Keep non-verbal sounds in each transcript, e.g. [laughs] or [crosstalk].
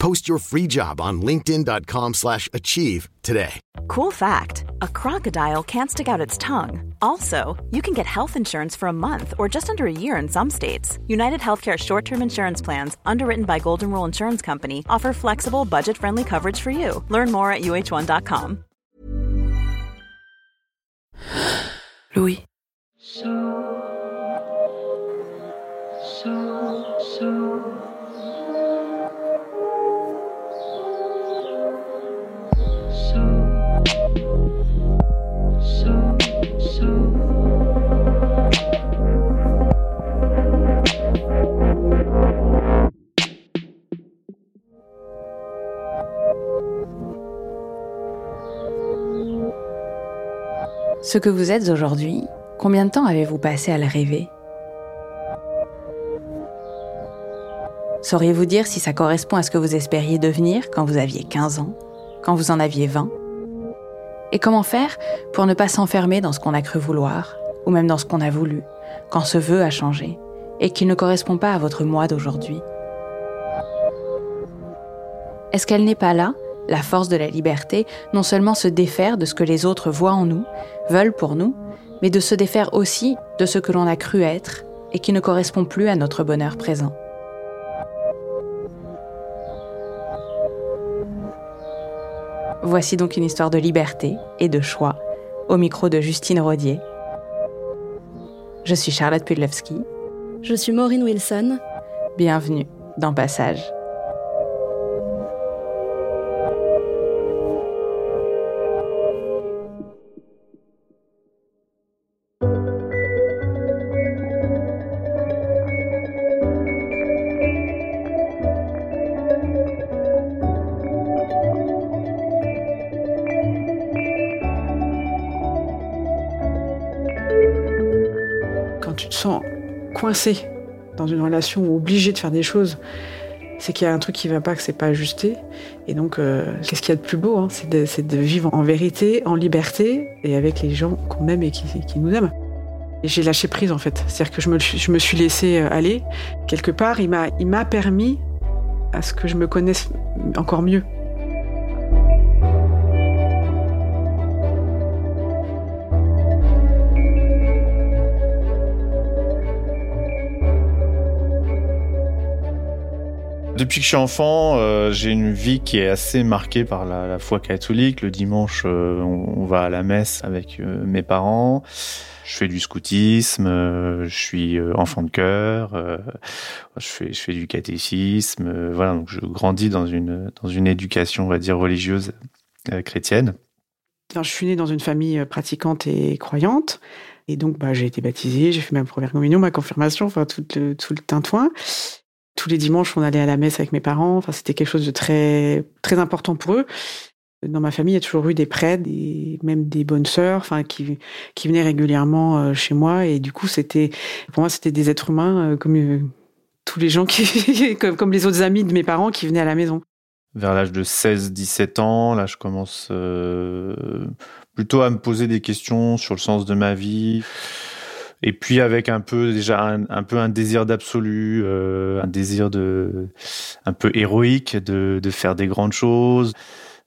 Post your free job on linkedin.com/achieve slash achieve today. Cool fact a crocodile can't stick out its tongue. Also, you can get health insurance for a month or just under a year in some states. United Healthcare short term insurance plans, underwritten by Golden Rule Insurance Company, offer flexible, budget friendly coverage for you. Learn more at uh1.com. Louis. Ce que vous êtes aujourd'hui, combien de temps avez-vous passé à le rêver? Sauriez-vous dire si ça correspond à ce que vous espériez devenir quand vous aviez 15 ans, quand vous en aviez 20 Et comment faire pour ne pas s'enfermer dans ce qu'on a cru vouloir, ou même dans ce qu'on a voulu, quand ce vœu a changé, et qu'il ne correspond pas à votre moi d'aujourd'hui? Est-ce qu'elle n'est pas là, la force de la liberté, non seulement se défaire de ce que les autres voient en nous, veulent pour nous, mais de se défaire aussi de ce que l'on a cru être et qui ne correspond plus à notre bonheur présent Voici donc une histoire de liberté et de choix, au micro de Justine Rodier. Je suis Charlotte Pudlewski. Je suis Maureen Wilson. Bienvenue dans Passage. Dans une relation obligé de faire des choses, c'est qu'il y a un truc qui va pas, que c'est pas ajusté. Et donc, euh, qu'est-ce qu'il y a de plus beau hein c'est, de, vivre en vérité, en liberté, et avec les gens qu'on aime et qui, nous aiment. Et j'ai lâché prise en fait. C'est-à-dire que je me, suis laissé aller. Quelque part, il m'a permis à ce que je me connaisse encore mieux. Depuis que je suis enfant, euh, j'ai une vie qui est assez marquée par la, foi catholique. Le dimanche, euh, on, va à la messe avec euh, mes parents. Je fais du scoutisme, je suis enfant de chœur, je fais, du catéchisme. voilà, donc je grandis dans une dans une éducation, on va dire religieuse chrétienne. Alors, je suis née dans une famille pratiquante et croyante. Et donc, bah, j'ai été baptisée, j'ai fait ma première communion, ma confirmation, enfin, tout le, tout le tintouin tous les dimanches, on allait à la messe avec mes parents. Enfin, c'était quelque chose de très, très important pour eux. Dans ma famille, il y a toujours eu des prêtres, et même des bonnes sœurs, enfin, qui, qui venaient régulièrement chez moi. Et du coup, c'était, pour moi, c'était des êtres humains comme euh, tous les gens qui, [laughs] comme, les autres amis de mes parents qui venaient à la maison. Vers l'âge de 16-17 ans, là, je commence euh, plutôt à me poser des questions sur le sens de ma vie et puis avec un peu déjà un, peu un désir d'absolu, euh, un désir de un peu héroïque de, de faire des grandes choses.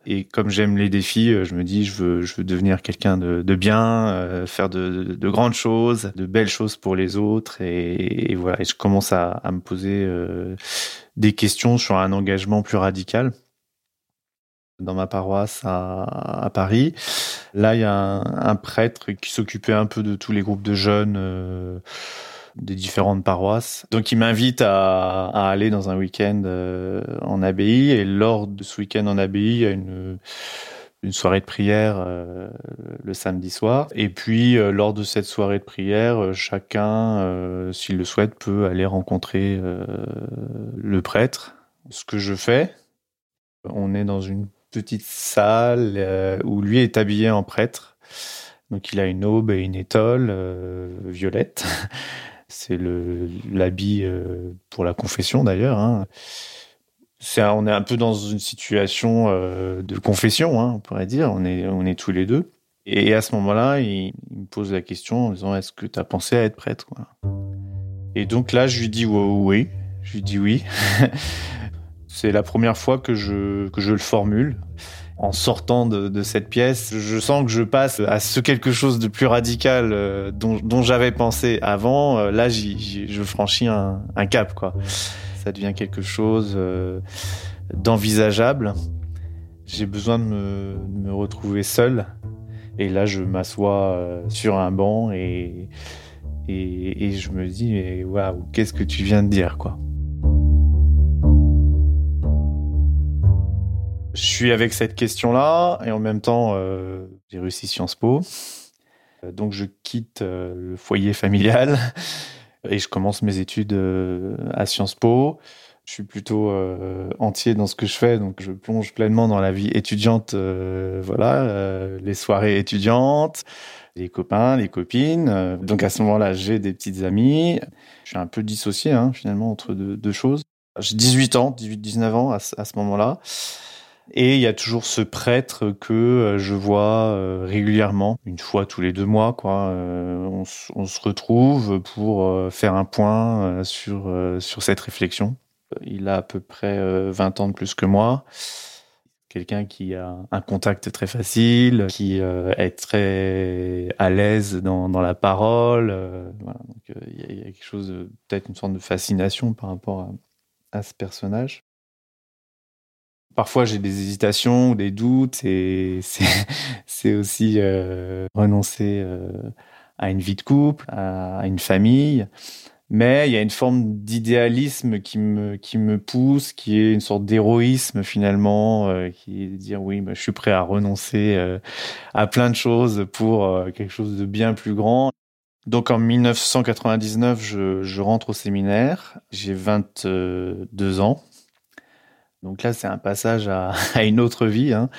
Et comme j'aime les défis, je me dis je veux je veux devenir quelqu'un de, de bien, euh, faire de, de, de, grandes choses, de belles choses pour les autres. Et, et voilà, et je commence à, à me poser euh, des questions sur un engagement plus radical dans ma paroisse à, à, Paris. Là, il y a un, prêtre qui s'occupait un peu de tous les groupes de jeunes euh, des différentes paroisses. Donc, il m'invite à, aller dans un week-end euh, en abbaye. Et lors de ce week-end en abbaye, il y a une, soirée de prière euh, le samedi soir. Et puis, lors de cette soirée de prière, chacun, s'il le souhaite, peut aller rencontrer le prêtre. Ce que je fais, on est dans une petite salle euh, où lui est habillé en prêtre. Donc il a une aube et une étole euh, violette. [laughs] C'est l'habit euh, pour la confession d'ailleurs. Hein. on est un peu dans une situation de confession, hein, on pourrait dire. On est, on est tous les deux. Et à ce moment-là, il, me pose la question en disant Est-ce que tu as pensé à être prêtre Et donc là, je lui dis oui. Je lui dis oui. [laughs] C'est la première fois que je, que je le formule. En sortant de, de, cette pièce, je sens que je passe à ce quelque chose de plus radical euh, dont, dont j'avais pensé avant. Euh, là, je franchis un, un, cap, quoi. Ça devient quelque chose euh, d'envisageable. J'ai besoin de me, de me, retrouver seul. Et là, je m'assois sur un banc et, et, et je me dis, waouh, qu'est-ce que tu viens de dire, quoi. Je suis avec cette question-là et en même temps, euh, j'ai réussi Sciences Po. Euh, donc je quitte euh, le foyer familial [laughs] et je commence mes études à Sciences Po. Je suis plutôt entier dans ce que je fais, donc je plonge pleinement dans la vie étudiante. voilà, les soirées étudiantes, les copains, les copines. donc à ce moment-là, j'ai des petites amies. Je suis un peu dissocié hein, finalement entre deux, choses. J'ai 18 ans, 18-19 ans à ce moment-là. Et il y a toujours ce prêtre que euh, je vois euh, régulièrement, une fois tous les deux mois, quoi. Euh, on, se retrouve pour faire un point sur sur cette réflexion. Il a à peu près 20 ans de plus que moi. Quelqu'un qui a un contact très facile, qui est très à l'aise dans, dans la parole. voilà. Donc il y, a quelque chose, peut-être une sorte de fascination par rapport à ce personnage. Parfois, j'ai des hésitations ou des doutes et [laughs] c'est aussi euh, renoncer euh, à une vie de couple, à, une famille. Mais il y a une forme d'idéalisme qui me, pousse, qui est une sorte d'héroïsme finalement, euh, qui est de dire oui, bah, je suis prêt à renoncer à plein de choses pour quelque chose de bien plus grand. Donc en 1999, je, je rentre au séminaire, j'ai 22 ans. Donc là, c'est un passage [laughs] à, une autre vie. Hein.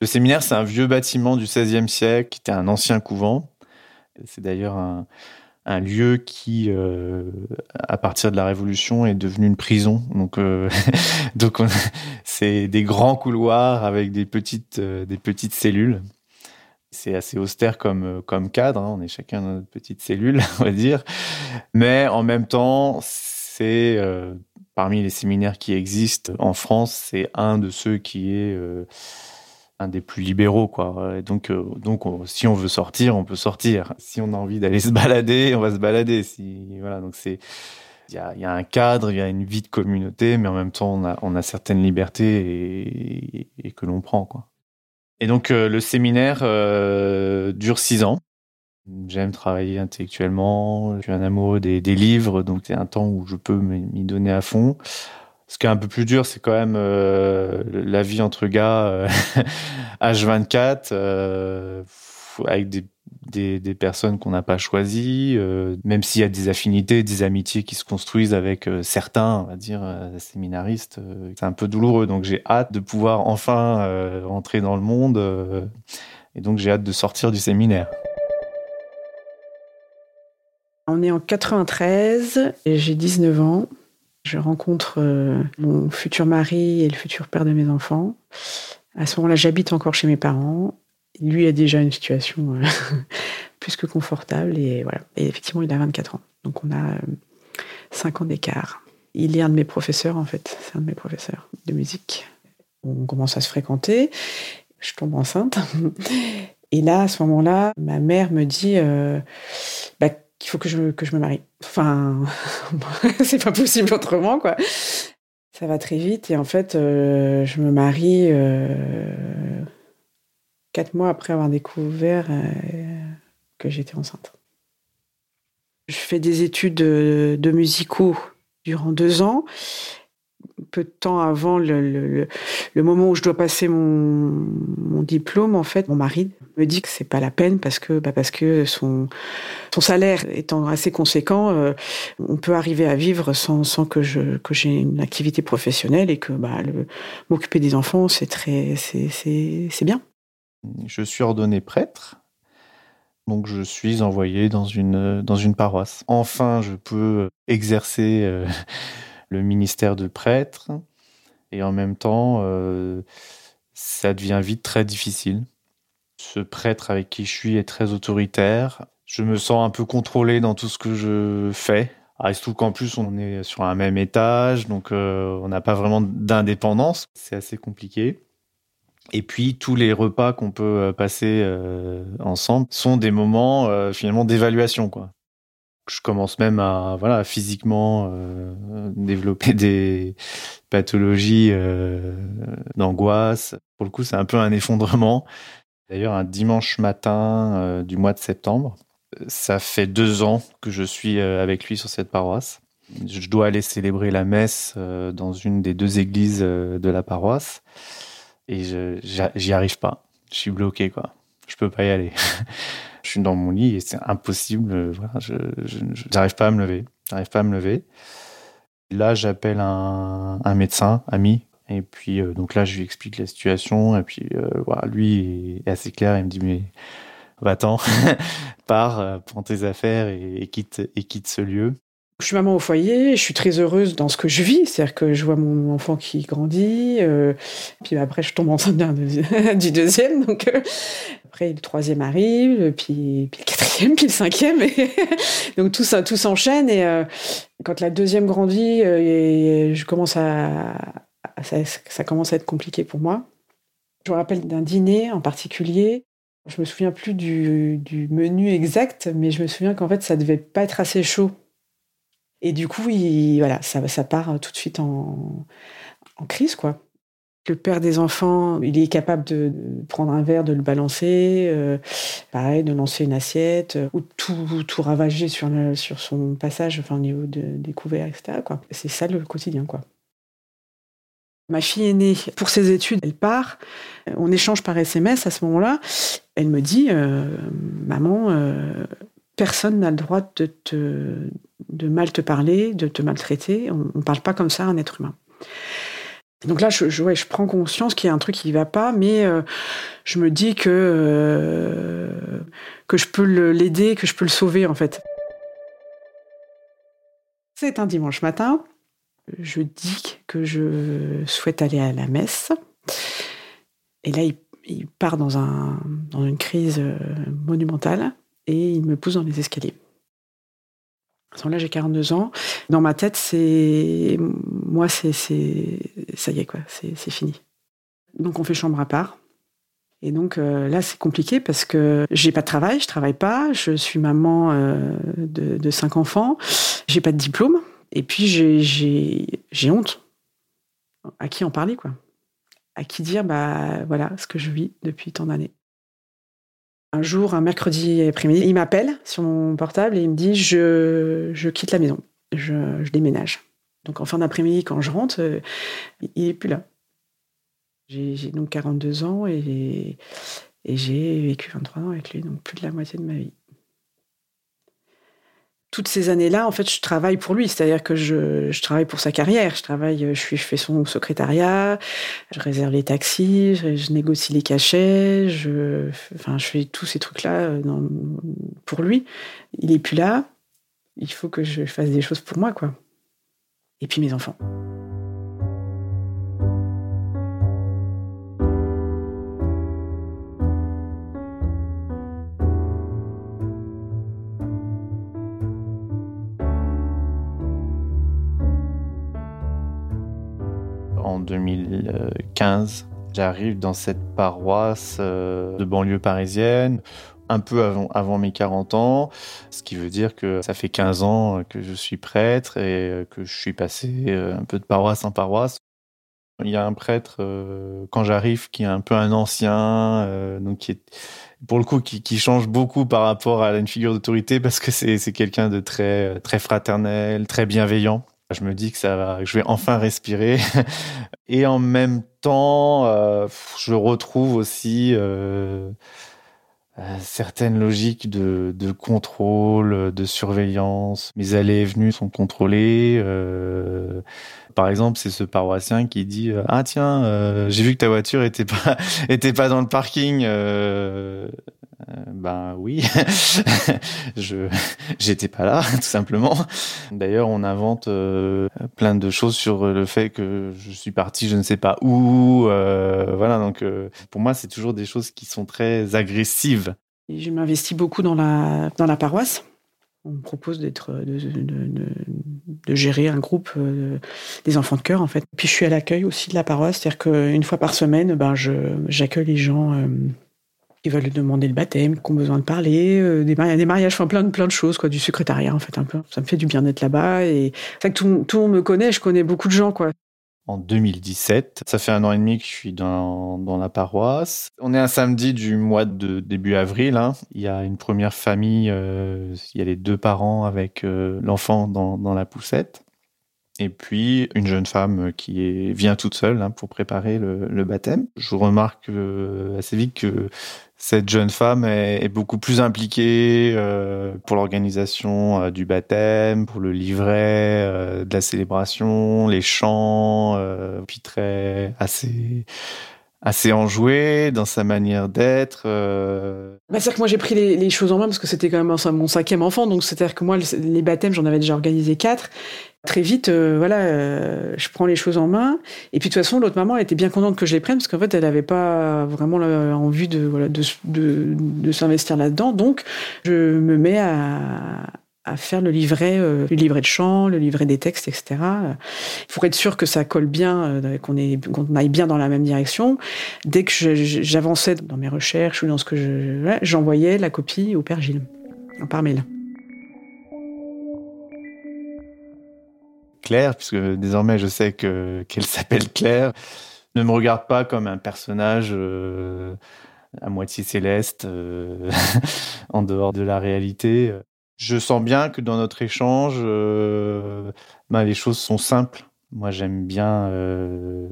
Le séminaire, c'est un vieux bâtiment du XVIe siècle, qui était un ancien couvent. C'est d'ailleurs un, lieu qui, euh, à partir de la Révolution, est devenu une prison. Donc, euh, [laughs] donc [laughs] c'est des grands couloirs avec des petites, euh, des petites cellules. C'est assez austère comme, comme cadre. Hein. On est chacun dans notre petite cellule, on va dire. Mais en même temps, c'est parmi les séminaires qui existent en France, c'est un de ceux qui est euh, un des plus libéraux, quoi. Donc, euh, donc, si on veut sortir, on peut sortir. Si on a envie d'aller se balader, on va se balader. Si voilà, donc c'est il y a, un cadre, il y a une vie de communauté, mais en même temps, on a, on a certaines libertés et, que l'on prend, quoi. Et donc, le séminaire dure six ans. J'aime travailler intellectuellement, je suis un amoureux des, des livres, donc c'est un temps où je peux m'y donner à fond. Ce qui est un peu plus dur, c'est quand même euh, la vie entre gars euh, [laughs] H24, euh, avec des, des, des personnes qu'on n'a pas choisies, euh, même s'il y a des affinités, des amitiés qui se construisent avec euh, certains, on va dire, séminaristes, c'est un peu douloureux. Donc j'ai hâte de pouvoir enfin rentrer dans le monde, et donc j'ai hâte de sortir du séminaire. On est en 93 et j'ai 19 ans. Je rencontre euh, mon futur mari et le futur père de mes enfants. À ce moment-là, j'habite encore chez mes parents. Lui a déjà une situation euh, [laughs] plus que confortable et voilà. Et effectivement, il a 24 ans. Donc on a 5 euh, ans d'écart. Il est un de mes professeurs en fait. C'est un de mes professeurs de musique. On commence à se fréquenter. Je tombe enceinte. [laughs] Et là, à ce moment-là, ma mère me dit bah, qu'il faut que je, que je me marie. Enfin, [laughs] c'est pas possible autrement, quoi. Ça va très vite et en fait, euh, je me marie euh, quatre mois après avoir découvert euh, que j'étais enceinte. Je fais des études de, de musicaux durant deux ans peu de temps avant le, le, le, moment où je dois passer mon, mon, diplôme, en fait, mon mari me dit que c'est pas la peine parce que bah parce que son son salaire étant assez conséquent, euh, on peut arriver à vivre sans, sans que je que j'ai une activité professionnelle et que bah m'occuper des enfants c'est très c'est bien. Je suis ordonné prêtre. Donc je suis envoyé dans une dans une paroisse. Enfin, je peux exercer euh, le ministère de prêtre et en même temps euh, ça devient vite très difficile ce prêtre avec qui je suis est très autoritaire. Je me sens un peu contrôlé dans tout ce que je fais. Ah, il se qu'en plus, on est sur un même étage, donc euh, on n'a pas vraiment d'indépendance. C'est assez compliqué. Et puis, tous les repas qu'on peut euh, passer ensemble sont des moments finalement d'évaluation. quoi. Je commence même à voilà physiquement développer des pathologies d'angoisse. Pour le coup, c'est un peu un effondrement. D'ailleurs, un dimanche matin euh, du mois de septembre, ça fait deux ans que je suis euh, avec lui sur cette paroisse. Je dois aller célébrer la messe euh, dans une des deux églises de la paroisse et j'y arrive pas. Je suis bloqué, quoi. Je peux pas y aller. [laughs] je suis dans mon lit et c'est impossible. Voilà, je n'arrive pas à me lever. J'arrive pas à me lever. Là, j'appelle un, un médecin ami et puis, euh, donc là, je lui explique la situation. Et puis, euh, voilà, lui est assez clair. Il me dit, mais va-t'en, [laughs] pars, euh, prends tes affaires et, quitte, et quitte ce lieu. Je suis maman au foyer, je suis très heureuse dans ce que je vis, c'est-à-dire que je vois mon enfant qui grandit, puis après je tombe enceinte [laughs] du deuxième, donc après le troisième arrive, puis, le quatrième, puis le cinquième, [laughs] donc tout s'enchaîne, et quand la deuxième grandit, je commence à, ça, commence à être compliqué pour moi. Je me rappelle d'un dîner en particulier. Je me souviens plus du, menu exact, mais je me souviens qu'en fait, ça devait pas être assez chaud. Et du coup, voilà, ça, part tout de suite en, crise, quoi. Le père des enfants, il est capable de, prendre un verre, de le balancer, euh, pareil, de lancer une assiette, ou tout, tout ravager sur, sur son passage, enfin au niveau des couverts, etc. C'est ça le quotidien, quoi. Ma fille est née pour ses études, elle part. On échange par SMS à ce moment-là. Elle me dit euh, Maman, euh, personne n'a le droit de, te, de mal te parler, de te maltraiter. On ne parle pas comme ça à un être humain. Donc là, je, je, je prends conscience qu'il y a un truc qui ne va pas, mais euh, je me dis que, que je peux l'aider, que je peux le sauver en fait. C'est un dimanche matin je dis que je souhaite aller à la messe. Et là, il, part dans, un, dans une crise euh, monumentale et il me pousse dans les escaliers. là, j'ai 42 ans. Dans ma tête, c'est. Moi, c'est. Ça y est, quoi. C'est fini. Donc, on fait chambre à part. Et donc euh, là, c'est compliqué parce que j'ai pas de travail, je travaille pas, je suis maman euh, de, cinq enfants, j'ai pas de diplôme. Et puis j'ai honte. À qui en parler, quoi? À qui dire, bah voilà ce que je vis depuis tant d'années. Un jour, un mercredi après-midi, il m'appelle sur mon portable et il me dit je, quitte la maison, je, je déménage. Donc en fin d'après-midi, quand je rentre, euh, il n'est plus là. J'ai donc 42 ans et, et j'ai vécu 23 ans avec lui, donc plus de la moitié de ma vie toutes ces années-là, en fait, je travaille pour lui. C'est-à-dire que je, je, travaille pour sa carrière. Je travaille, je, suis, fais son secrétariat, je réserve les taxis, je, négocie les cachets, je, enfin, je fais tous ces trucs-là euh, pour lui. Il est plus là. Il faut que je fasse des choses pour moi, quoi. Et puis mes enfants. 2015. J'arrive dans cette paroisse euh, de banlieue parisienne un peu avant, mes 40 ans, ce qui veut dire que ça fait 15 ans que je suis prêtre et euh, que je suis passé euh, un peu de paroisse en paroisse. Il y a un prêtre quand j'arrive qui est un peu un ancien, donc qui est pour le coup qui, qui, change beaucoup par rapport à une figure d'autorité parce que c'est quelqu'un de très très fraternel, très bienveillant. Je me dis que ça va, je vais enfin respirer. [laughs] Et en même temps, euh, je retrouve aussi euh, certaines logiques de, contrôle, de surveillance. Mes allées et venues sont contrôlées. Euh, par exemple, c'est ce paroissien qui dit euh, ah tiens, euh, j'ai vu que ta voiture était pas [laughs] était pas dans le parking. Euh, ben oui, [laughs] je j'étais pas là [laughs] tout simplement. D'ailleurs, on invente plein de choses sur le fait que je suis parti, je ne sais pas où. voilà, donc pour moi, c'est toujours des choses qui sont très agressives. Je m'investis beaucoup dans la dans la paroisse on me propose d'être de, de, gérer un groupe euh, des enfants de cœur en fait. Puis je suis à l'accueil aussi de la paroisse, c'est-à-dire qu'une fois par semaine, ben je j'accueille les gens euh, qui veulent demander le baptême, qui ont besoin de parler, euh, des mariages, des mariages, enfin plein de plein de choses quoi, du secrétariat en fait un peu. Ça me fait du bien d'être là-bas et c'est que tout, tout le monde me connaît, je connais beaucoup de gens quoi en 2017. Ça fait un an et demi que je suis dans, dans la paroisse. On est un samedi du mois de début avril. Hein. Il y a une première famille, euh, il y a les deux parents avec euh, l'enfant dans, dans, la poussette. Et puis une jeune femme qui vient toute seule hein, pour préparer le, le, baptême. Je remarque euh, assez vite que cette jeune femme est, beaucoup plus impliquée euh, pour l'organisation euh, du baptême, pour le livret euh, de la célébration, les chants, puis très assez assez enjoué dans sa manière d'être. Bah, c'est-à-dire que moi j'ai pris les, choses en main parce que c'était quand même mon cinquième enfant, donc c'est-à-dire que moi les baptêmes j'en avais déjà organisé quatre Très vite, euh, voilà, euh, je prends les choses en main. Et puis de toute façon, l'autre maman elle était bien contente que je les prenne parce qu'en fait, elle n'avait pas vraiment envie de, voilà, de, de s'investir là-dedans. Donc, je me mets à, à faire le livret, euh, le livret de chant, le livret des textes, etc. Pour être sûr que ça colle bien, qu'on qu'on aille bien dans la même direction. Dès que j'avançais dans mes recherches ou dans ce que je, j'envoyais la copie au père Gilles par mail. Claire, puisque désormais je sais que qu'elle s'appelle Claire, ne me regarde pas comme un personnage euh, à moitié céleste, euh, [laughs] en dehors de la réalité. Je sens bien que dans notre échange, euh, ben, les choses sont simples moi, j'aime bien euh,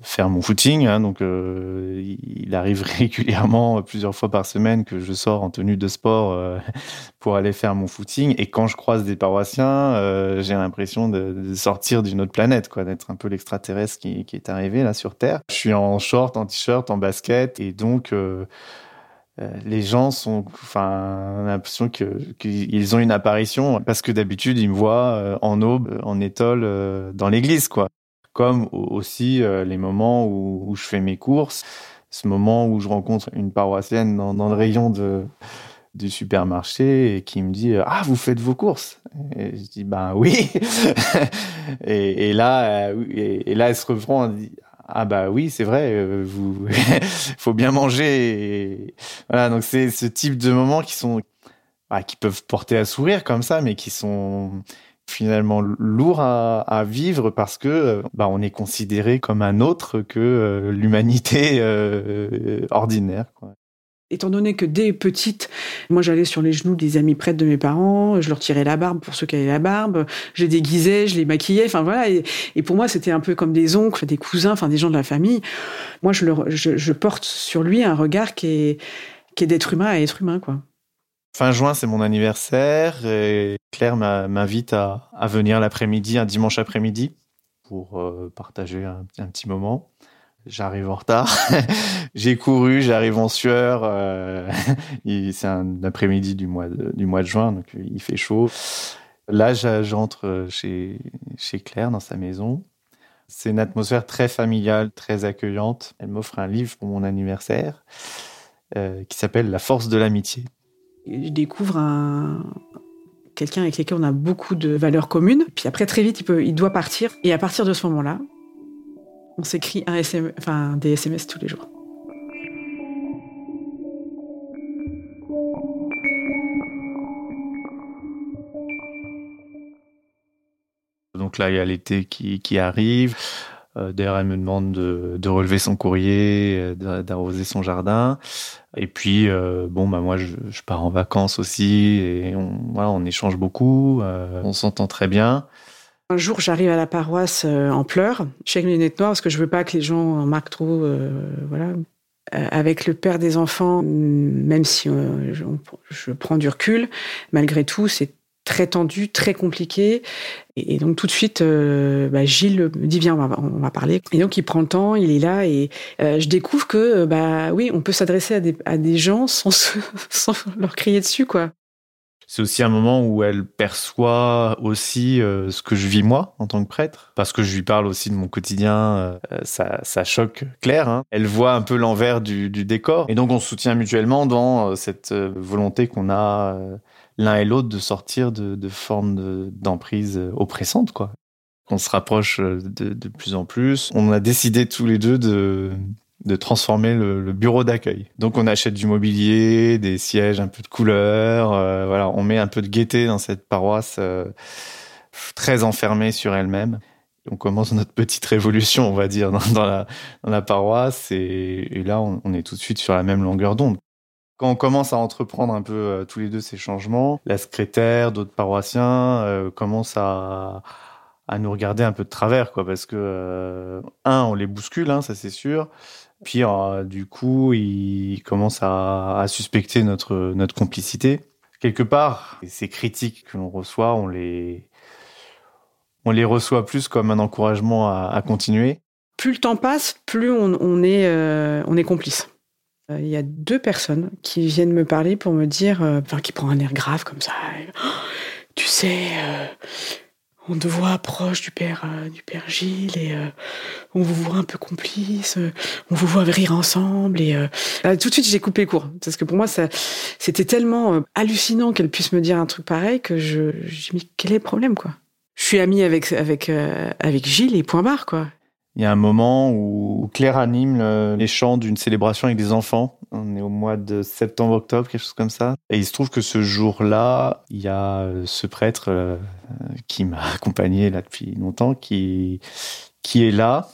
faire mon footing, hein, donc euh, il arrive [laughs] régulièrement, plusieurs fois par semaine, que je sors en tenue de sport [laughs] pour aller faire mon footing. Et quand je croise des paroissiens, j'ai l'impression de, sortir d'une autre planète, d'être un peu l'extraterrestre qui, est arrivé là sur Terre. Je suis en short, en t-shirt, en basket, et donc les gens sont, enfin, l'impression qu'ils ont une apparition parce que d'habitude ils me voient euh, en aube, en étole euh, dans l'église, quoi. Comme aussi les moments où, je fais mes courses, ce moment où je rencontre une paroissienne dans, le rayon de du supermarché qui me dit ah vous faites vos courses et je dis ben oui [laughs] et, là et, là elle se reprend ah bah oui, c'est vrai, euh, vous [laughs] faut bien manger. Voilà, donc c'est ce type de moments qui sont bah, qui peuvent porter à sourire comme ça, mais qui sont finalement lourds à, vivre parce que bah, on est considéré comme un autre que euh, l'humanité euh, ordinaire. Quoi. Étant donné que dès petite, moi j'allais sur les genoux des amis prêtres de mes parents, je leur tirais la barbe pour ceux qui avaient la barbe, je les déguisais, je les maquillais, enfin voilà. Et, pour moi c'était un peu comme des oncles, des cousins, enfin des gens de la famille. Moi je, le, je, porte sur lui un regard qui est, d'être humain à être humain, quoi. Fin juin, c'est mon anniversaire et Claire m'invite à, à venir l'après-midi, un dimanche après-midi, pour euh, partager un, un petit moment j'arrive en retard. [laughs] j'ai couru, j'arrive en sueur. Euh, [laughs] c'est un après-midi du mois de, juin, donc euh, il fait chaud. Là, j'entre chez chez Claire dans sa maison. C'est une atmosphère très familiale, très accueillante. Elle m'offre un livre pour mon anniversaire euh, qui s'appelle La force de l'amitié. Je découvre un, quelqu'un avec lequel on a beaucoup de valeurs communes. Puis après, très vite, il doit partir. Et à partir de ce moment-là, on s'écrit un enfin, des SMS tous les jours. Donc là, il y a l'été qui, arrive. Euh, D'ailleurs, elle me demande de, relever son courrier, euh, d'arroser son jardin. Et puis, euh, bon, bah moi, je, je, pars en vacances aussi, et on, voilà, on échange beaucoup. Euh, on s'entend très bien. Un jour, j'arrive à la paroisse euh, en pleurs. Je suis avec mes lunettes noires parce que je veux pas que les gens en marquent trop. Euh, voilà. avec le père des enfants, même si je, je, prends du recul, malgré tout, c'est très tendu, très compliqué. Et, donc tout de suite, euh, bah, Gilles me dit viens, on va, on va, parler. Et donc il prend le temps, il est là et euh, je découvre que bah oui, on peut s'adresser à des, à des gens sans, [laughs] sans leur crier dessus quoi. C'est aussi un moment où elle perçoit aussi euh, ce que je vis moi en tant que prêtre, parce que je lui parle aussi de mon quotidien. ça, ça choque Claire. Hein. Elle voit un peu l'envers du, décor, et donc on se soutient mutuellement dans cette volonté qu'on a l'un et l'autre de sortir de, de formes d'emprise oppressantes, quoi. On se rapproche de, de, plus en plus. On a décidé tous les deux de, de transformer le, bureau d'accueil. Donc on achète du mobilier, des sièges, un peu de couleur. Euh, voilà, on met un peu de gaieté dans cette paroisse euh, très enfermée sur elle-même. On commence notre petite révolution, on va dire, dans, la, paroisse. Et, là, on, est tout de suite sur la même longueur d'onde. Quand on commence à entreprendre un peu euh, tous les deux ces changements, la secrétaire, d'autres paroissiens commencent à, nous regarder un peu de travers, quoi, parce que un, on les bouscule, hein, ça c'est sûr. Puis du coup, ils commencent à, suspecter notre notre complicité. Quelque part, ces critiques que l'on reçoit, on les on les reçoit plus comme un encouragement à, continuer. Plus le temps passe, plus on, est on est complice. Euh, il y a deux personnes qui viennent me parler pour me dire, euh, enfin, qui prend un air grave comme ça. tu sais, euh, on te voit proche du père, du père Gilles et on vous voit un peu complice, on vous voit rire ensemble et tout de suite j'ai coupé court parce que pour moi c'était tellement hallucinant qu'elle puisse me dire un truc pareil que je, j'ai mis quel est le problème quoi? Je suis amie avec avec avec Gilles et point barre quoi. Il y a un moment où Claire anime les chants d'une célébration avec des enfants. On est au mois de septembre-octobre, quelque chose comme ça. Et il se trouve que ce jour-là, il y a euh, ce prêtre euh, qui m'a [laughs] accompagné là depuis longtemps, qui qui est là.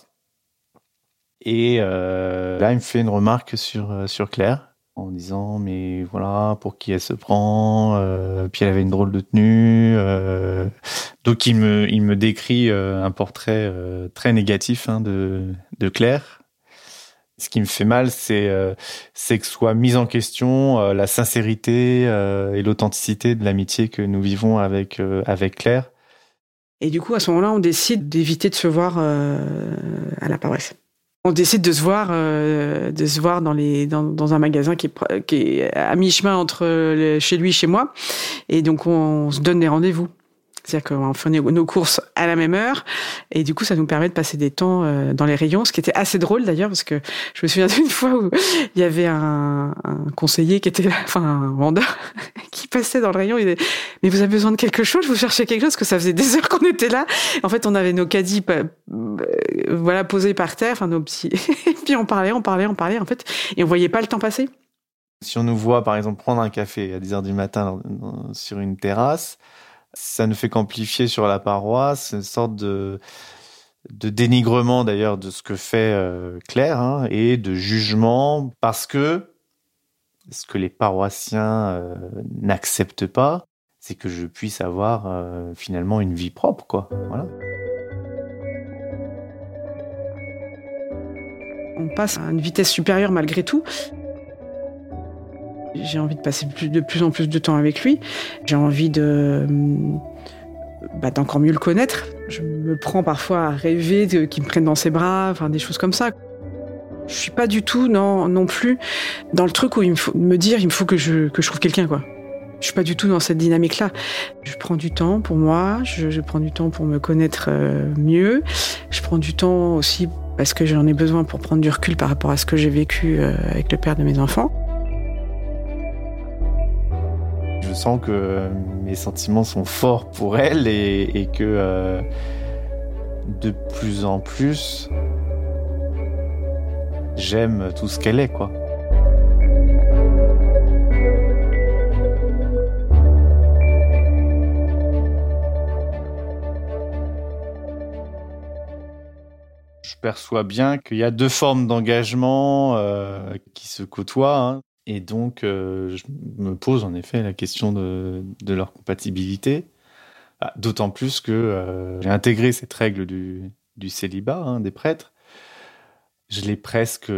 Et euh, là, il me fait une remarque sur sur Claire en disant mais voilà pour qui elle se prend euh, puis elle avait une drôle de tenue euh, donc il me il me décrit euh, un portrait très négatif hein, de de Claire. Ce qui me fait mal c'est c'est que soit mise en question la sincérité et l'authenticité de l'amitié que nous vivons avec avec Claire. Et du coup à ce moment-là on décide d'éviter de se voir à la paroisse on décide de se voir, euh, de se voir dans les dans, dans un magasin qui est, qui est à mi-chemin entre chez lui et chez moi, et donc on, on se donne des rendez-vous. C'est-à-dire qu'on fait nos courses à la même heure et du coup ça nous permet de passer des temps euh, dans les rayons, ce qui était assez drôle d'ailleurs parce que je me souviens [laughs] d'une fois où il y avait un, conseiller qui était là, enfin un vendeur [laughs] qui passait dans le rayon. Il disait mais vous avez besoin de quelque chose? Vous cherchez quelque chose? Parce que ça faisait des heures qu'on était là. En fait on avait nos caddies euh, voilà posés par terre, enfin nos petits. [laughs] et puis on parlait, on parlait, on parlait en fait et on voyait pas le temps passer. Si on nous voit par exemple prendre un café à 10 heures du matin sur une terrasse ça ne fait qu'amplifier sur la paroisse une sorte de dénigrement d'ailleurs de ce que fait euh, Claire hein, et de jugement parce que ce que les paroissiens euh, n'acceptent pas, c'est que je puisse avoir euh, finalement une vie propre, quoi. Voilà. On passe à une vitesse supérieure malgré tout. J'ai envie de passer de plus en plus de temps avec lui. J'ai envie de bah, d'encore mieux le connaître. Je me prends parfois à rêver qu'il me prenne dans ses bras, enfin des choses comme ça. Je suis pas du tout non non plus dans le truc où il me faut me dire il me faut que je que je trouve quelqu'un quoi. Je suis pas du tout dans cette dynamique là. Je prends du temps pour moi, je, je prends du temps pour me connaître euh, mieux. Je prends du temps aussi parce que j'en ai besoin pour prendre du recul par rapport à ce que j'ai vécu euh, avec le père de mes enfants. Je sens que mes sentiments sont forts pour elle et, et que euh, de plus en plus, j'aime tout ce qu'elle est, quoi. Je perçois bien qu'il y a deux formes d'engagement euh, qui se côtoient. Hein. Et donc, euh, je me pose en effet la question de, leur compatibilité. Ah, d'autant plus que euh, j'ai intégré cette règle du, du célibat hein, des prêtres. Je l'ai presque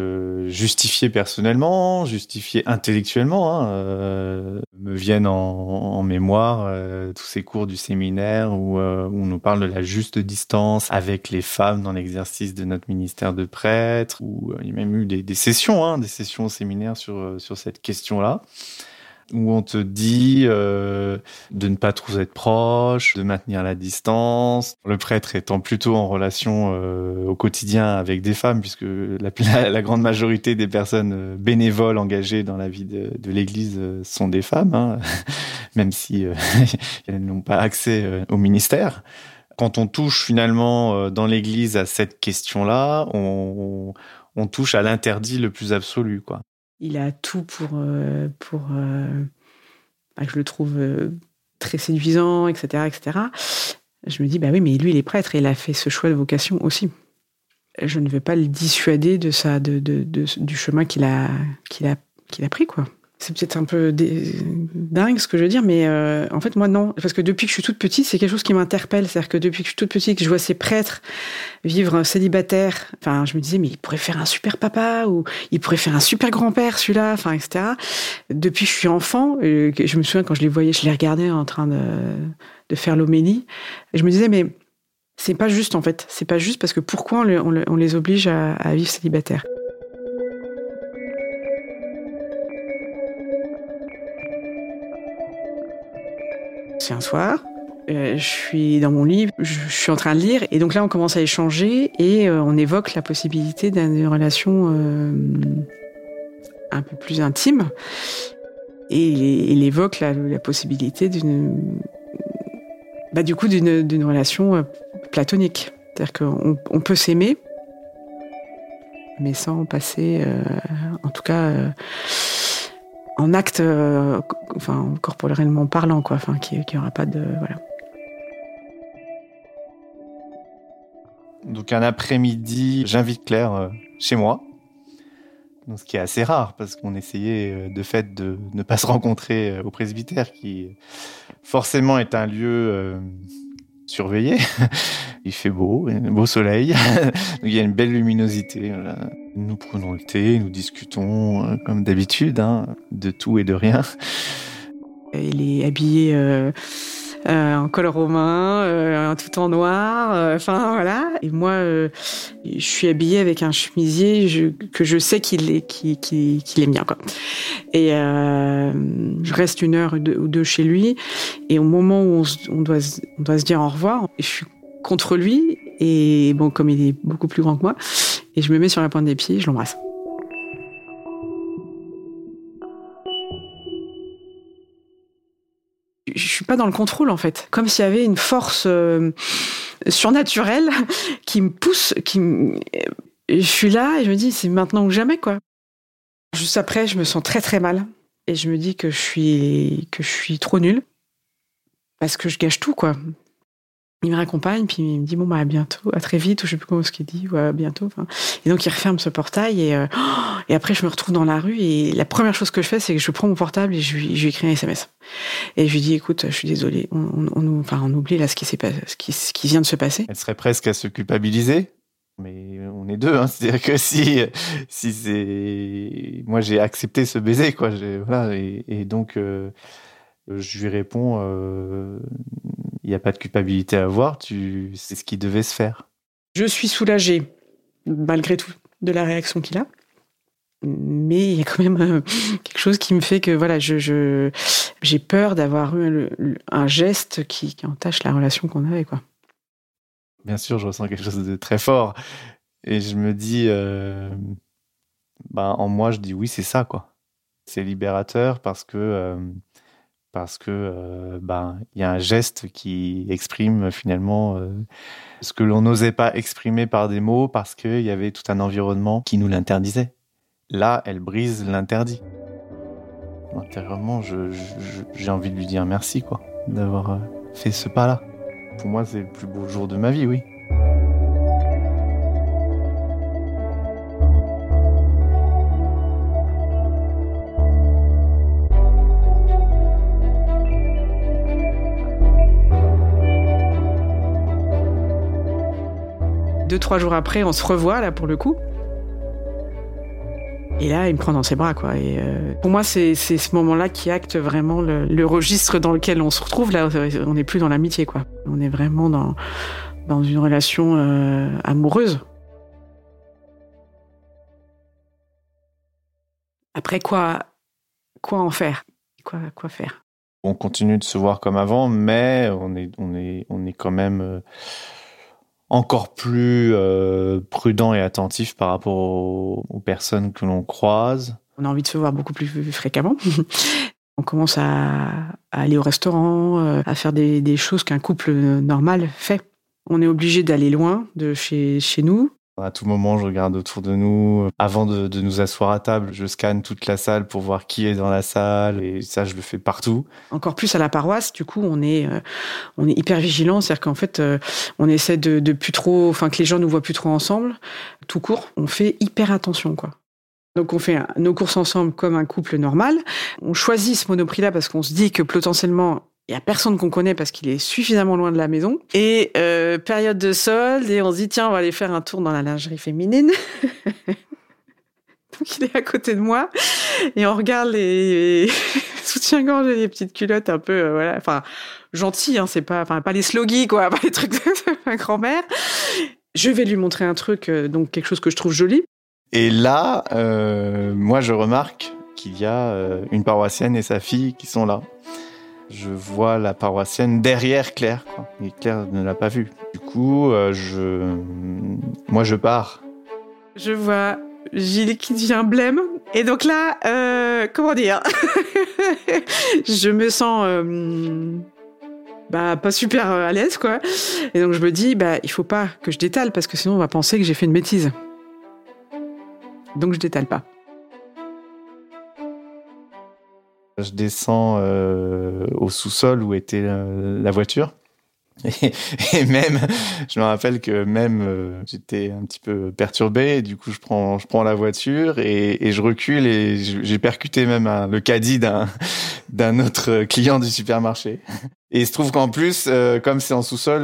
justifié personnellement, justifié intellectuellement. Hein, euh, me viennent en, mémoire euh, tous ces cours du séminaire où, euh, où, on nous parle de la juste distance avec les femmes dans l'exercice de notre ministère de prêtre. Où il y a même eu des, des sessions, hein, des sessions au séminaire sur sur cette question-là où on te dit euh, de ne pas trop être proche, de maintenir la distance. Le prêtre étant plutôt en relation euh, au quotidien avec des femmes, puisque la, [laughs] la, grande majorité des personnes euh, bénévoles engagées dans la vie de, de l'Église euh, sont des femmes, hein, [laughs] même si [laughs] elles n'ont pas accès au ministère. Quand on touche finalement dans l'Église à cette question-là, on, on touche à l'interdit le plus absolu, quoi. Il a tout pour, euh, pour euh, bah, je le trouve euh, très séduisant, etc., etc. Je me dis, bah oui, mais lui, il est prêtre et il a fait ce choix de vocation aussi. Je ne vais pas le dissuader de ça, de, de, du chemin qu'il a, qu'il a, qu'il a pris, quoi. C'est peut-être un peu dingue ce que je veux dire, mais euh, en fait, moi, non. Parce que depuis que je suis toute petite, c'est quelque chose qui m'interpelle. C'est-à-dire que depuis que je suis toute petite, que je vois ces prêtres vivre célibataire, enfin, je me disais, mais il pourrait faire un super papa ou il pourrait faire un super grand-père, celui-là, enfin, etc. Depuis que je suis enfant, euh, je me souviens quand je les voyais, je les regardais en train de, faire l'homélie. Je me disais, mais c'est pas juste, en fait. C'est pas juste parce que pourquoi on, les oblige à, à vivre célibataire C'est un soir, euh, je suis dans mon lit, je, suis en train de lire, et donc là on commence à échanger et euh, on évoque la possibilité d'une relation euh, un peu plus intime. Et il, évoque la, possibilité d'une, bah, du coup, d'une relation platonique. C'est-à-dire qu'on on peut s'aimer, mais sans passer, en tout cas en acte, euh, enfin corporellement parlant, quoi, enfin qui n'y aura pas de voilà. Donc un après-midi, j'invite Claire euh, chez moi, donc, ce qui est assez rare parce qu'on essayait euh, de fait de ne pas se rencontrer au presbytère, qui forcément est un lieu surveillé. [laughs] Il fait beau, beau soleil, [laughs] il y a une belle luminosité. Nous prenons le thé, nous discutons euh, comme d'habitude, hein, de tout et de rien. Il est habillé euh, euh, en col romain, tout en noir, enfin voilà. Et moi, je suis habillée avec un chemisier que je sais qu'il est, qu'il, bien. Et je reste une heure ou deux chez lui. Et au moment où on, doit, on doit se dire au revoir, je suis contre lui et bon, comme il est beaucoup plus grand que moi, et je me mets sur la pointe des pieds, je l'embrasse. Je suis pas dans le contrôle en fait, comme s'il y avait une force euh, surnaturelle [laughs] qui me pousse, je suis là et je me dis c'est maintenant ou jamais quoi. Juste après, je me sens très très mal et je me dis que je suis que je suis trop nulle parce que je gâche tout quoi il me raccompagne, puis il me dit bon bah à bientôt, à très vite, ou je sais plus comment ce qu'il dit, ou à bientôt. Et donc il referme ce portail et, euh, et après je me retrouve dans la rue et la première chose que je fais c'est que je prends mon portable et je, lui écris un SMS. Et je lui dis écoute, je suis désolée, on, on, oublie là ce qui s'est ce qui, vient de se passer. Elle serait presque à se culpabiliser. Mais on est deux, hein. c'est-à-dire que si si c'est moi j'ai accepté ce baiser quoi, voilà et, et donc euh, je lui réponds euh, il n'y a pas de culpabilité à avoir, tu, c'est ce qui devait se faire. Je suis soulagée, malgré tout, de la réaction qu'il a. Mais il y a quand même euh, quelque chose qui me fait que voilà, je, j'ai peur d'avoir eu un geste qui, entache la relation qu'on avait. Quoi. Bien sûr, je ressens quelque chose de très fort. Et je me dis, euh, bah, en moi, je dis oui, c'est ça. quoi. C'est libérateur parce que euh, parce que euh, ben il y a un geste qui exprime finalement euh, ce que l'on n'osait pas exprimer par des mots parce qu'il y avait tout un environnement qui nous l'interdisait. Là, elle brise l'interdit. Intérieurement, j'ai envie de lui dire merci quoi, d'avoir euh, fait ce pas-là. Pour moi, c'est le plus beau jour de ma vie, oui. Deux, trois jours après, on se revoit, là, pour le coup. Et là, il me prend dans ses bras, quoi. Et euh, pour moi, c'est ce moment-là qui acte vraiment le, registre dans lequel on se retrouve. Là, on n'est plus dans l'amitié, quoi. On est vraiment dans, dans une relation euh, amoureuse. Après, quoi, quoi en faire? Quoi, quoi faire? On continue de se voir comme avant, mais on est, on est, on est quand même euh, encore plus euh, prudent et attentif par rapport aux, personnes que l'on croise. On a envie de se voir beaucoup plus fréquemment. [laughs] On commence à, aller au restaurant, euh, à faire des, des choses qu'un couple normal fait. On est obligé d'aller loin de chez, chez nous. À tout moment, je regarde autour de nous. Avant de, de, nous asseoir à table, je scanne toute la salle pour voir qui est dans la salle. Et ça, je le fais partout. Encore plus à la paroisse, du coup, on est, euh, on est hyper vigilant. C'est-à-dire qu'en fait, euh, on essaie de, de plus trop, enfin, que les gens nous voient plus trop ensemble. Tout court, on fait hyper attention, quoi. Donc on fait nos courses ensemble comme un couple normal. On choisit ce monoprix-là parce qu'on se dit que potentiellement il y a personne qu'on connaît parce qu'il est suffisamment loin de la maison. Et euh, période de solde, et on se dit tiens, on va aller faire un tour dans la lingerie féminine. [laughs] Donc il est à côté de moi et on regarde les [laughs] soutiens-gorge et les petites culottes un peu euh, voilà, enfin gentil, hein, c'est pas, enfin pas les sloggy quoi, [laughs] pas les trucs de ma grand-mère. Je vais lui montrer un truc, euh, donc quelque chose que je trouve joli. Et là, moi je remarque qu'il y a une paroissienne et sa fille qui sont là je vois la paroissienne derrière Claire, quoi. et Claire ne l'a pas vue. Du coup, euh, moi, je pars. Je vois Gilles qui devient blême, et donc là, euh, comment dire, [laughs] je me sens. Euh, bah pas super à l'aise quoi et donc je me dis bah il faut pas que je détale parce que sinon on va penser que j'ai fait une bêtise donc je détale pas Je descends euh, au sous-sol où était la, voiture. [laughs] Et, même, je me rappelle que même euh, j'étais un petit peu perturbé. Et du coup, je prends, je prends la voiture et, je recule et j'ai percuté même le caddie d'un [laughs] d'un autre client du supermarché. Et il se trouve qu'en plus, euh, comme c'est en sous-sol,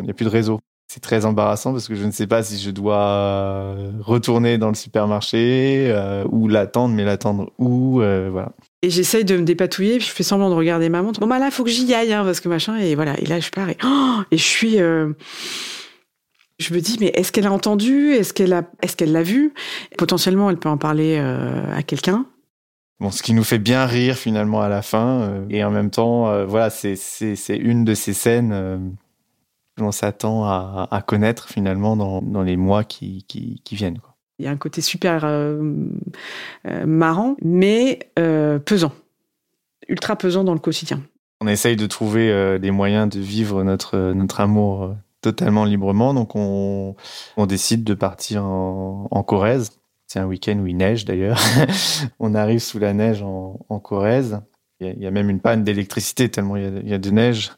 il n'y a plus de réseau. C'est très embarrassant parce que je ne sais pas si je dois retourner dans le supermarché ou l'attendre, mais l'attendre où, voilà. Et j'essaye de me dépatouiller, puis je fais semblant de regarder ma montre. Bon bah là, faut que j'y aille, hein, parce que machin. Et voilà. Et là, je pars et, [gasps] je suis. Euh, je me dis, mais est-ce qu'elle a entendu? Est-ce qu'elle a, est-ce l'a vu? Potentiellement, elle peut en parler euh, à quelqu'un. Bon, ce qui nous fait bien rire finalement à la fin, euh, et en même temps, voilà, c'est une de ces scènes que l'on s'attend à, connaître finalement dans dans les mois qui qui, viennent. Il y a un côté super euh, euh, marrant, mais euh, pesant, ultra pesant dans le quotidien. On essaye de trouver des moyens de vivre notre, amour totalement librement, donc on, décide de partir en, Corrèze. C'est un week-end où il neige d'ailleurs. [laughs] on arrive sous la neige en, Corrèze. Il y, a, même une panne d'électricité tellement il y a de neige.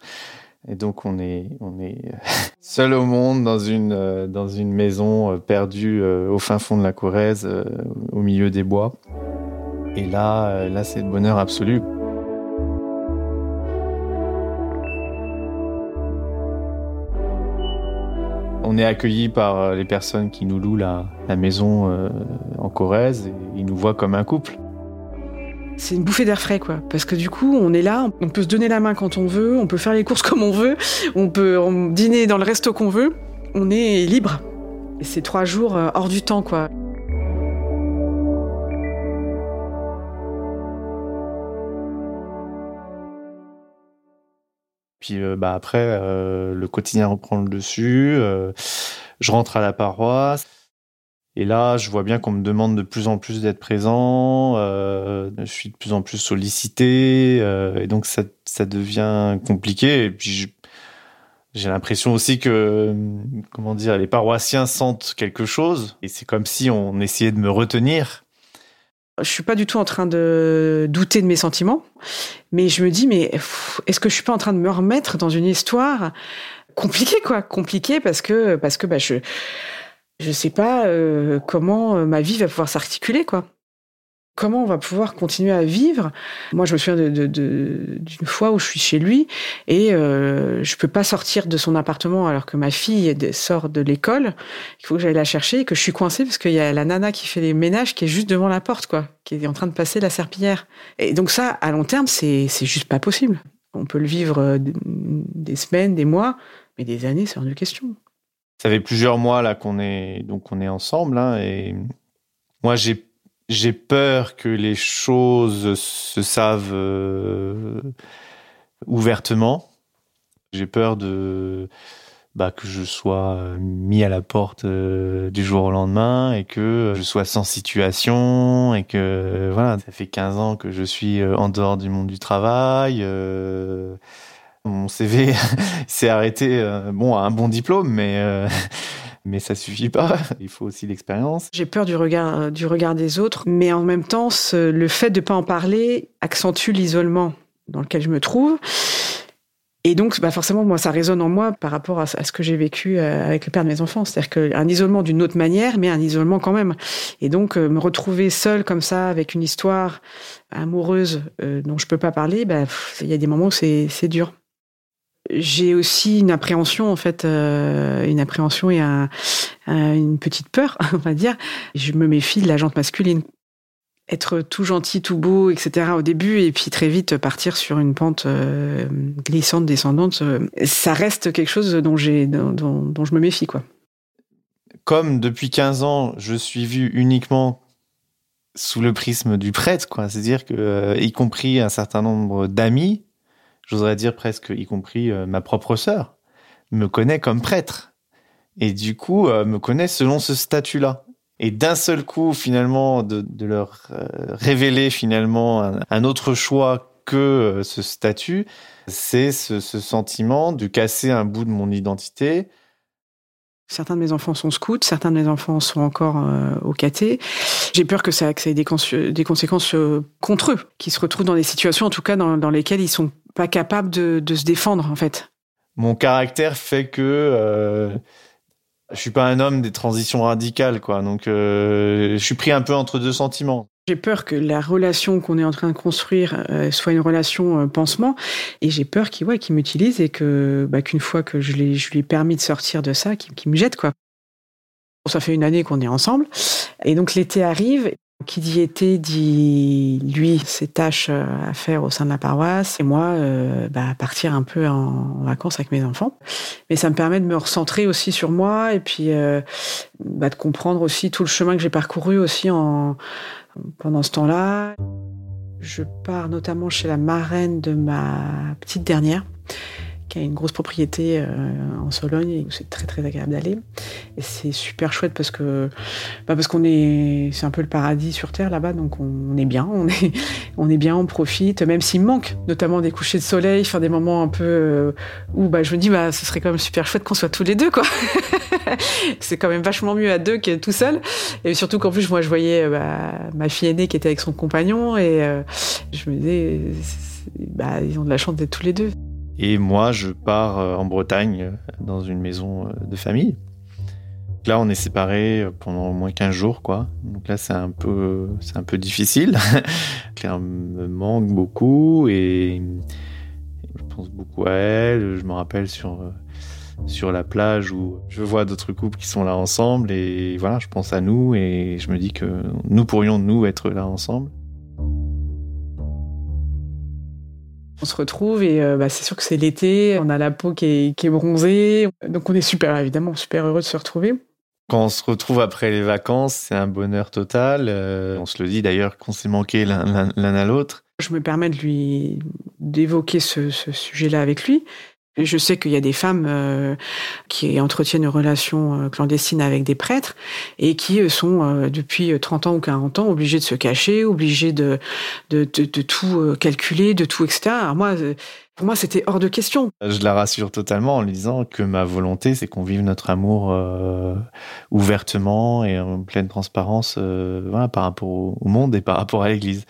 Et donc on est on est [laughs] seul au monde dans une euh, dans une maison euh, perdue euh, au fin fond de la Corrèze, au milieu des bois. Et là là c'est le bonheur absolu. On est accueilli par les personnes qui nous louent la, la maison en Corrèze et ils nous voient comme un couple c'est une bouffée d'air frais, quoi. Parce que du coup, on est là, on peut se donner la main quand on veut, on peut faire les courses [laughs] comme on veut, on peut dîner dans le resto qu'on veut. On est libre. Et c'est trois jours euh, hors du temps, quoi. Puis euh, bah après, euh, le quotidien reprend le dessus. je rentre à la paroisse. Et là, je vois bien qu'on me demande de plus en plus d'être présent. Euh, je suis de plus en plus sollicité, euh, et donc ça, ça devient compliqué. Et puis j'ai l'impression aussi que, comment dire, les paroissiens sentent quelque chose, et c'est comme si on essayait de me retenir. Je suis pas du tout en train de douter de mes sentiments, mais je me dis, mais est-ce que je suis pas en train de me remettre dans une histoire compliquée, quoi, compliquée parce que parce que bah je je sais pas euh, comment euh, ma vie va pouvoir s'articuler, quoi. comment on va pouvoir continuer à vivre? Moi, je me souviens d'une de, d'une fois où je suis chez lui et euh, je peux pas sortir de son appartement alors que ma fille sort de l'école. Il faut que j'aille la chercher et que je suis coincée parce qu'il y a la nana qui fait les ménages qui est juste devant la porte, quoi, qui est en train de passer la serpillière. Et donc ça, à long terme, c'est c'est juste pas possible. On peut le vivre euh, des semaines, des mois, mais des années, c'est hors de question. Ça fait plusieurs mois là qu'on est donc on est ensemble hein, et moi j'ai j'ai peur que les choses se savent euh, ouvertement. J'ai peur de bah, que je sois euh, mis à la porte euh, du jour au lendemain et que je sois sans situation et que voilà, ça fait 15 ans que je suis en dehors du monde du travail. Mon CV [laughs] s'est arrêté bon à un bon diplôme mais [laughs] mais ça suffit pas. Il faut aussi l'expérience. J'ai peur du regard, euh, du regard des autres, mais en même temps, le fait de pas en parler accentue l'isolement dans lequel je me trouve. Et donc, bah forcément, moi, ça résonne en moi par rapport à, ce que j'ai vécu euh, avec le père de mes enfants. C'est-à-dire qu'un isolement d'une autre manière, mais un isolement quand même. Et donc, euh, me retrouver seule comme ça, avec une histoire amoureuse dont je peux pas parler, bah, il y a des moments où c'est dur j'ai aussi une appréhension en fait, euh, une appréhension et une petite peur, [laughs] on va dire. Je me méfie de la jante masculine. Être tout gentil, tout beau, etc. au début, et puis très vite partir sur une pente euh, glissante, descendante, euh, ça reste quelque chose dont, dont, je me méfie. quoi. Comme depuis 15 ans, je suis vu uniquement sous le prisme du prêtre. C'est-à-dire que, y compris un certain nombre d'amis, j'oserais dire presque, y compris euh, ma propre sœur, me connaît comme prêtre. Et du coup, euh, me connaît selon ce statut-là. Et d'un seul coup, finalement, de, leur euh, révéler finalement un, autre choix que ce statut, c'est ce, sentiment de casser un bout de mon identité, Certains de mes enfants sont scouts, certains de mes enfants sont encore au caté. J'ai peur que ça, ait des, conséquences contre eux, qui se retrouvent dans des situations, en tout cas, dans, dans lesquelles ils sont pas capable de, se défendre en fait. Mon caractère fait que euh, je suis pas un homme des transitions radicales quoi. Donc euh, je suis pris un peu entre deux sentiments. J'ai peur que la relation qu'on est en train de construire euh, soit une relation euh, pansement, et j'ai peur qu'il ouais, m'utilise et que bah, qu'une fois que je, je lui ai permis de sortir de ça, qu'il me jette quoi. Ça fait une année qu'on est ensemble, et donc l'été arrive. Qui dit été dit, lui, ses tâches euh, à faire au sein de la paroisse, et moi, euh, bah, partir un peu en, vacances avec mes enfants. Mais ça me permet de me recentrer aussi sur moi, et puis euh, bah, de comprendre aussi tout le chemin que j'ai parcouru aussi en, pendant ce temps-là. Je pars notamment chez la marraine de ma petite dernière, qui a une grosse propriété euh, en Sologne où c'est très très agréable d'aller. Et c'est super chouette parce que bah parce qu'on est c'est un peu le paradis sur terre là-bas donc on, est bien, on est on est bien, on profite même s'il manque notamment des couchers de soleil, faire des moments un peu euh, où bah je me dis bah ce serait quand même super chouette qu'on soit tous les deux quoi. [laughs] c'est quand même vachement mieux à deux que tout seul et surtout qu'en plus moi je voyais euh, bah, ma fille aînée qui était avec son compagnon et je me disais bah ils ont de la chance d'être tous les deux. Et moi, je pars euh, en Bretagne, euh, dans une maison euh, de famille. Là, on est séparés pendant au moins 15 jours, quoi. Donc là, c'est un peu, c'est un peu difficile. [laughs] Claire me manque beaucoup et je pense beaucoup à elle. Je me rappelle sur, sur la plage où je vois d'autres couples qui sont là ensemble et voilà, je pense à nous et je me dis que nous pourrions, nous, être là ensemble. On se retrouve et euh, bah, c'est sûr que c'est l'été, on a la peau qui est, qui est, bronzée, donc on est super évidemment super heureux de se retrouver. Quand on se retrouve après les vacances, c'est un bonheur total. Euh, on se le dit d'ailleurs qu'on s'est manqué l'un à l'autre. Je me permets de lui d'évoquer ce, ce sujet-là avec lui. Je sais qu'il y a des femmes euh, qui entretiennent une relation euh, clandestine avec des prêtres et qui euh, sont depuis 30 ans ou 40 ans obligées de se cacher, obligées de, tout calculer, de tout, etc. Alors moi, pour moi, c'était hors de question. Je la rassure totalement en lui disant que ma volonté, c'est qu'on vive notre amour ouvertement et en pleine transparence par rapport au monde et par rapport à l'Église.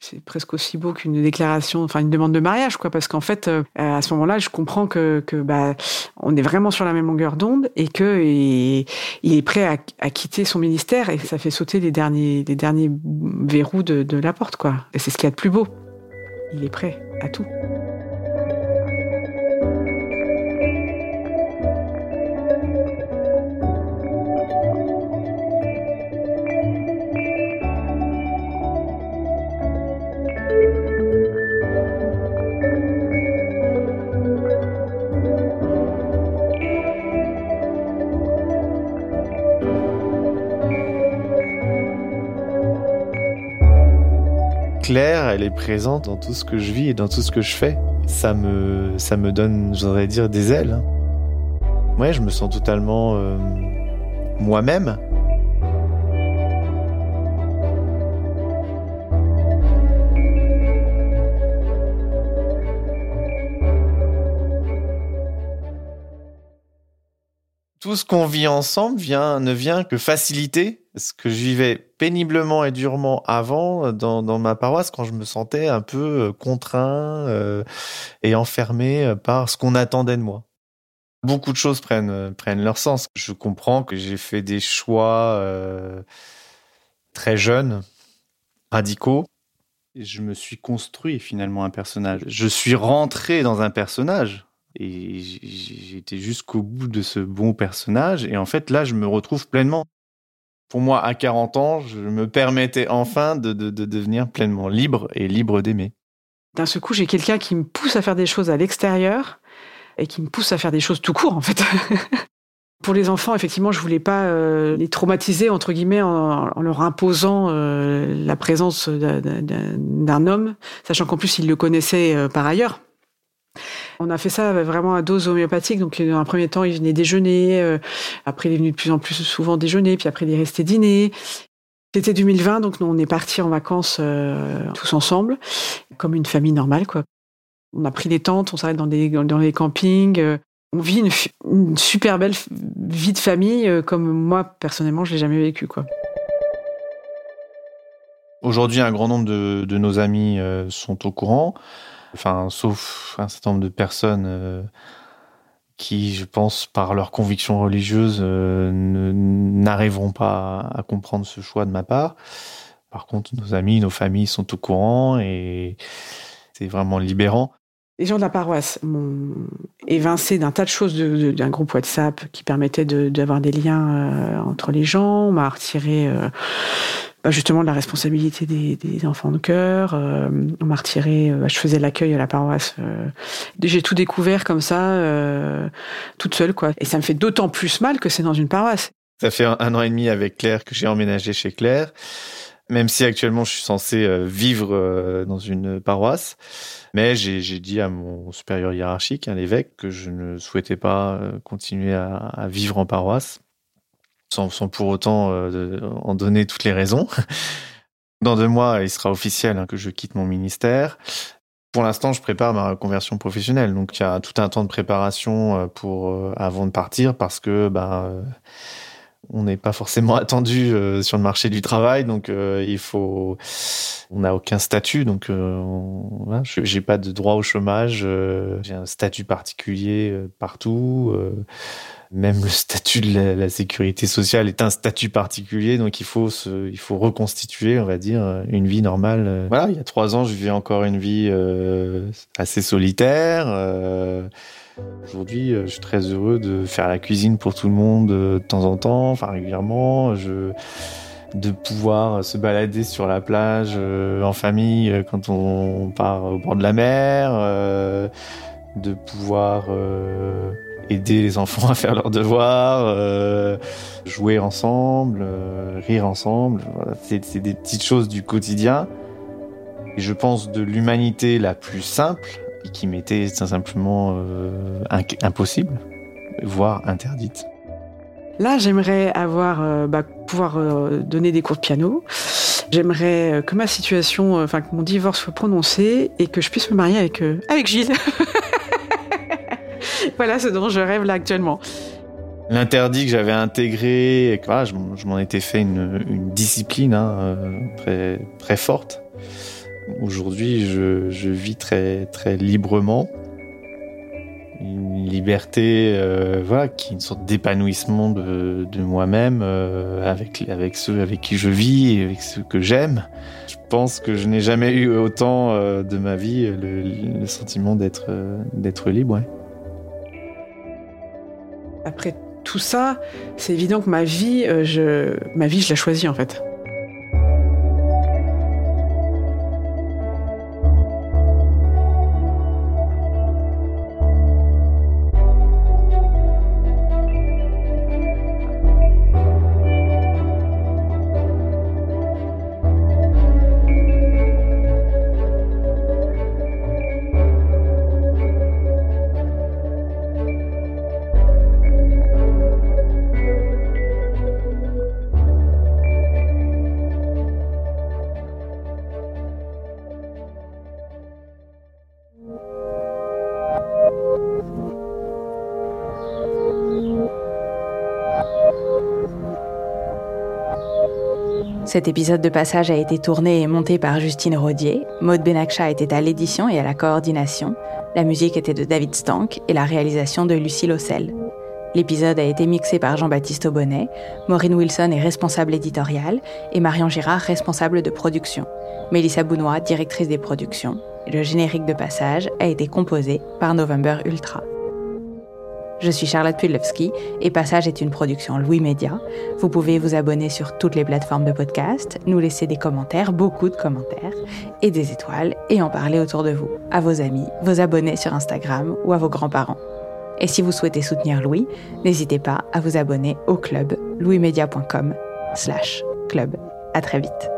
C'est presque aussi beau qu'une déclaration, enfin une demande de mariage, quoi, parce qu'en fait, euh, à ce moment-là, je comprends que, que bah, on est vraiment sur la même longueur d'onde et que il, est prêt à, quitter son ministère et ça fait sauter les derniers, les derniers verrous de, de la porte, quoi. Et c'est ce qu'il y a de plus beau. Il est prêt à tout. Claire, elle est présente dans tout ce que je vis et dans tout ce que je fais. Ça me, ça me donne, j'aurais dire, des ailes. Ouais, je me sens totalement euh, moi-même. tout ce qu'on vit ensemble vient, ne vient que faciliter ce que je vivais péniblement et durement avant dans, dans ma paroisse quand je me sentais un peu euh, contraint euh, et enfermé euh, par ce qu'on attendait de moi. Beaucoup de choses prennent, prennent leur sens. Je comprends que j'ai fait des choix euh, très jeunes, radicaux. Je me suis construit finalement un personnage. Je suis rentré dans un personnage et été jusqu'au bout de ce bon personnage. Et en fait, là, je me retrouve pleinement. Pour moi, à 40 ans, je me permettais enfin de, de, de devenir pleinement libre et libre d'aimer. D'un seul coup, j'ai quelqu'un qui me pousse à faire des choses à l'extérieur et qui me pousse à faire des choses tout court, en fait. [laughs] Pour les enfants, effectivement, je voulais pas euh, les traumatiser entre guillemets en, leur imposant euh, la présence d'un homme, sachant qu'en plus ils le connaissaient euh, par ailleurs. On a fait ça vraiment à dose homéopathique. Donc, dans un premier temps, il venait déjeuner. Euh, après, il est venu de plus en plus souvent déjeuner. Puis après, il est resté dîner. C'était 2020, donc nous, on est partis en vacances euh, tous ensemble, comme une famille normale, quoi. On a pris des tentes, on s'arrête dans dans les campings. Euh, on vit une, une, super belle vie de famille, comme moi personnellement, je l'ai jamais vécu, quoi. Aujourd'hui, un grand nombre de nos amis sont au courant enfin, sauf un certain nombre de personnes euh, qui, je pense, par leur conviction religieuse, euh, n'arriveront pas à, comprendre ce choix de ma part. Par contre, nos amis, nos familles sont au courant et c'est vraiment libérant. Les gens de la paroisse m'ont évincé d'un tas de choses d'un groupe WhatsApp qui permettait d'avoir des liens euh, entre les gens. On m'a retiré euh, bah justement de la responsabilité des, enfants de cœur. Euh, on m'a retiré, euh, je faisais l'accueil à la paroisse. Euh, J'ai tout découvert comme ça, toute seule, quoi. Et ça me fait d'autant plus mal que c'est dans une paroisse. Ça fait un, an et demi avec Claire que j'ai emménagé chez Claire, même si actuellement je suis censé vivre dans une paroisse. Mais j'ai dit à mon supérieur hiérarchique, à l'évêque, que je ne souhaitais pas continuer à vivre en paroisse sans, sans pour autant euh, en donner toutes les raisons. Dans deux mois, il sera officiel hein, que je quitte mon ministère. Pour l'instant, je prépare ma reconversion professionnelle, donc il y a tout un temps de préparation euh, pour euh, avant de partir parce que ben on n'est pas forcément [laughs] attendu euh, sur le marché du travail, donc euh, il faut, on n'a aucun statut, donc euh, j'ai pas de droit au chômage, j'ai un statut particulier partout même le statut de la, sécurité sociale est un statut particulier, donc il faut il faut reconstituer, on va dire, une vie normale. Voilà, il y a trois ans, je vivais encore une vie euh, assez solitaire. Euh, Aujourd'hui, je suis très heureux de faire la cuisine pour tout le monde de temps en temps, enfin régulièrement. De pouvoir se balader sur la plage euh, en famille quand on part au bord de la mer, euh, de pouvoir euh, aider les enfants [laughs] à faire leurs devoirs, euh, jouer ensemble, euh, rire ensemble. C'est des petites choses du quotidien. Et je pense de l'humanité la plus simple qui m'était simplement euh, impossible, voire interdite. Là, j'aimerais avoir, euh, bah, pouvoir euh, donner des cours de piano. J'aimerais que ma situation, enfin que mon divorce soit prononcé et que je puisse me marier avec avec Gilles. [laughs] voilà ce dont je rêve là actuellement. L'interdit que j'avais intégré, et que, voilà, je, je m'en étais fait une, une discipline hein, très très forte. Aujourd'hui, je, vis très très librement. Une liberté, euh, voilà, qui est une sorte d'épanouissement de, moi-même euh, avec avec ceux avec qui je vis et avec ceux que j'aime. Je pense que je n'ai jamais eu autant euh, de ma vie le, sentiment d'être d'être libre. Après tout ça, c'est évident que ma vie, je, ma vie, je l'ai choisie en fait. Cet épisode de passage a été tourné et monté par Justine Rodier. Maud Benakcha était à l'édition et à la coordination. La musique était de David Stank et la réalisation de Lucie Lossel. L'épisode a été mixé par Jean-Baptiste Aubonnet. Maureen Wilson est responsable éditoriale et Marion Girard responsable de production. Mélissa Bounois, directrice des productions. Le générique de passage a été composé par November Ultra. Je suis Charlotte Pudlewski et Passage est une production Louis Média. Vous pouvez vous abonner sur toutes les plateformes de podcast, nous laisser des commentaires, beaucoup de commentaires, et des étoiles, et en parler autour de vous, à vos amis, vos abonnés sur Instagram ou à vos grands-parents. Et si vous souhaitez soutenir Louis, n'hésitez pas à vous abonner au club louismedia.com slash club. À très vite.